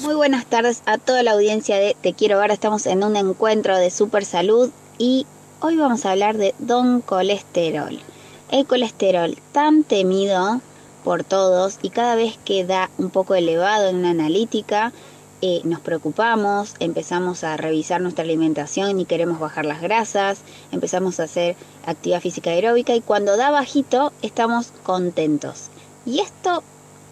Muy buenas tardes a toda la audiencia de Te Quiero Ver. Estamos en un encuentro de Super Salud y hoy vamos a hablar de Don Colesterol. El colesterol tan temido por todos y cada vez que da un poco elevado en una analítica, eh, nos preocupamos, empezamos a revisar nuestra alimentación y queremos bajar las grasas, empezamos a hacer actividad física aeróbica y cuando da bajito estamos contentos. ¿Y esto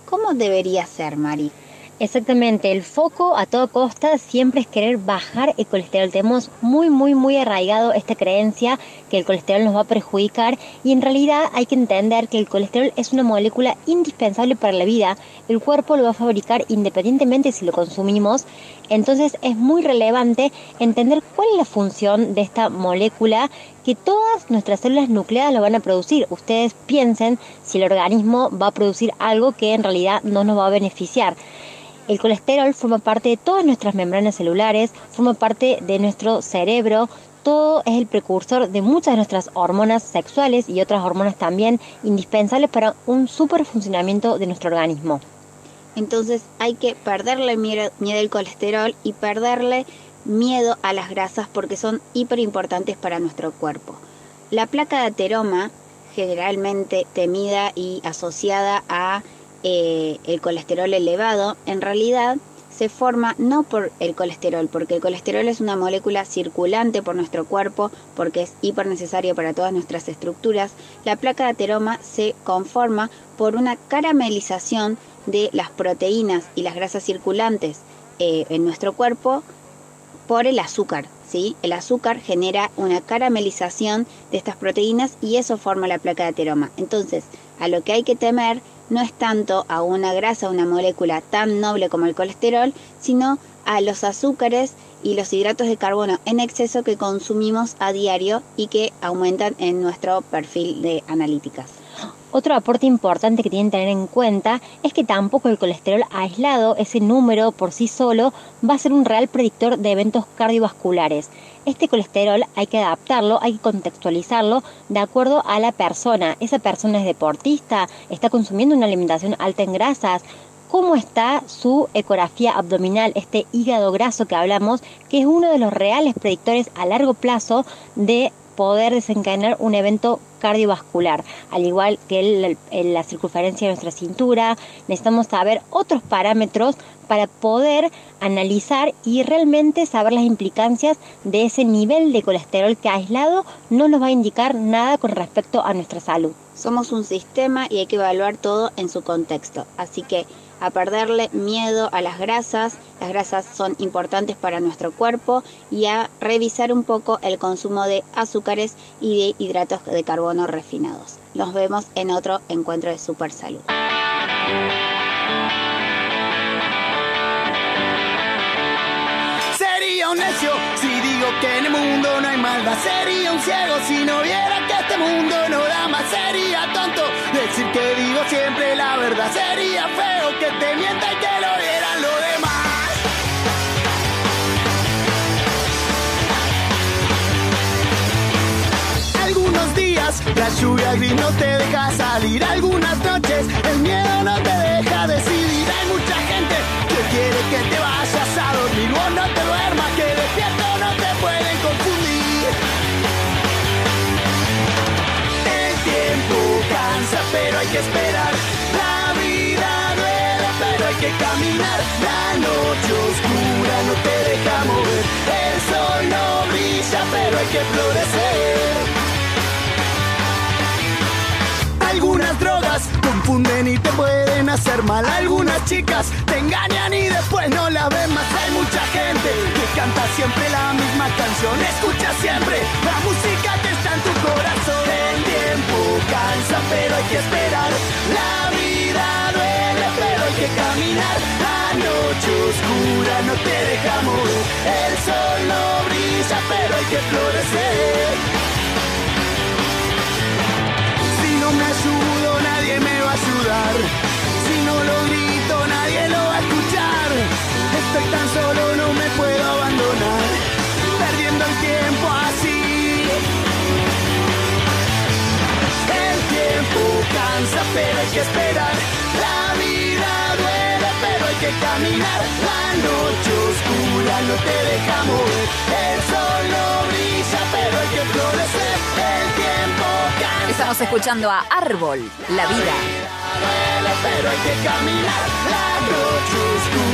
cómo debería ser, Mari? Exactamente, el foco a toda costa siempre es querer bajar el colesterol. Tenemos muy, muy, muy arraigado esta creencia que el colesterol nos va a perjudicar y en realidad hay que entender que el colesterol es una molécula indispensable para la vida. El cuerpo lo va a fabricar independientemente si lo consumimos. Entonces es muy relevante entender cuál es la función de esta molécula que todas nuestras células nucleadas lo van a producir. Ustedes piensen si el organismo va a producir algo que en realidad no nos va a beneficiar. El colesterol forma parte de todas nuestras membranas celulares, forma parte de nuestro cerebro, todo es el precursor de muchas de nuestras hormonas sexuales y otras hormonas también indispensables para un super funcionamiento de nuestro organismo. Entonces hay que perderle miedo, al colesterol y perderle miedo a las grasas porque son hiper importantes para nuestro cuerpo. La placa de ateroma, generalmente temida y asociada a eh, el colesterol elevado, en realidad se forma no por el colesterol, porque el colesterol es una molécula circulante por nuestro cuerpo, porque es hiper necesario para todas nuestras estructuras. La placa de ateroma se conforma por una caramelización de las proteínas y las grasas circulantes eh, en nuestro cuerpo por el azúcar. ¿sí? El azúcar genera una caramelización de estas proteínas y eso forma la placa de ateroma. Entonces, a lo que hay que temer no es tanto a una grasa, una molécula tan noble como el colesterol, sino a los azúcares y los hidratos de carbono en exceso que consumimos a diario y que aumentan en nuestro perfil de analíticas. Otro aporte importante que tienen que tener en cuenta es que tampoco el colesterol aislado, ese número por sí solo, va a ser un real predictor de eventos cardiovasculares. Este colesterol hay que adaptarlo, hay que contextualizarlo de acuerdo a la persona. Esa persona es deportista, está consumiendo una alimentación alta en grasas, cómo está su ecografía abdominal, este hígado graso que hablamos, que es uno de los reales predictores a largo plazo de poder desencadenar un evento cardiovascular, al igual que la circunferencia de nuestra cintura. Necesitamos saber otros parámetros para poder analizar y realmente saber las implicancias de ese nivel de colesterol que aislado no nos va a indicar nada con respecto a nuestra salud. Somos un sistema y hay que evaluar todo en su contexto. Así que a perderle miedo a las grasas, las grasas son importantes para nuestro cuerpo y a revisar un poco el consumo de azúcares y de hidratos de carbono refinados. Nos vemos en otro encuentro de Super Salud. Sería un necio si digo que en el mundo no hay maldad. Sería un ciego si no viera que este mundo no da más. Sería tonto decir que digo siempre la verdad. Sería feo que te mienta y que lo vieran los demás. Algunos días la lluvia gris no te deja salir. Algunas noches el miedo no te deja decidir. Hay mucha gente que quiere que te vayas a dormir. Vos no te duermas, que despierto no te pueden confundir. El tiempo cansa, pero hay que esperar. Que caminar. La noche oscura no te deja mover. El sol no brilla, pero hay que florecer. Algunas drogas confunden y te pueden hacer mal. Algunas chicas te engañan y después no la ven más. Hay mucha gente que canta siempre la misma canción. Escucha siempre la música caminar. La noche oscura no te deja morir. El sol no brilla, pero hay que florecer. Si no me ayudo, nadie me va a ayudar. Si no lo grito, nadie lo va a escuchar. Estoy tan solo, no me puedo abandonar. Perdiendo el tiempo así. El tiempo cansa, pero hay que esperar. La noche oscura no te deja mover. El sol no brilla, pero hay que florecer. El tiempo cansa. Estamos escuchando a Árbol, la vida. Duele, pero hay que caminar. La noche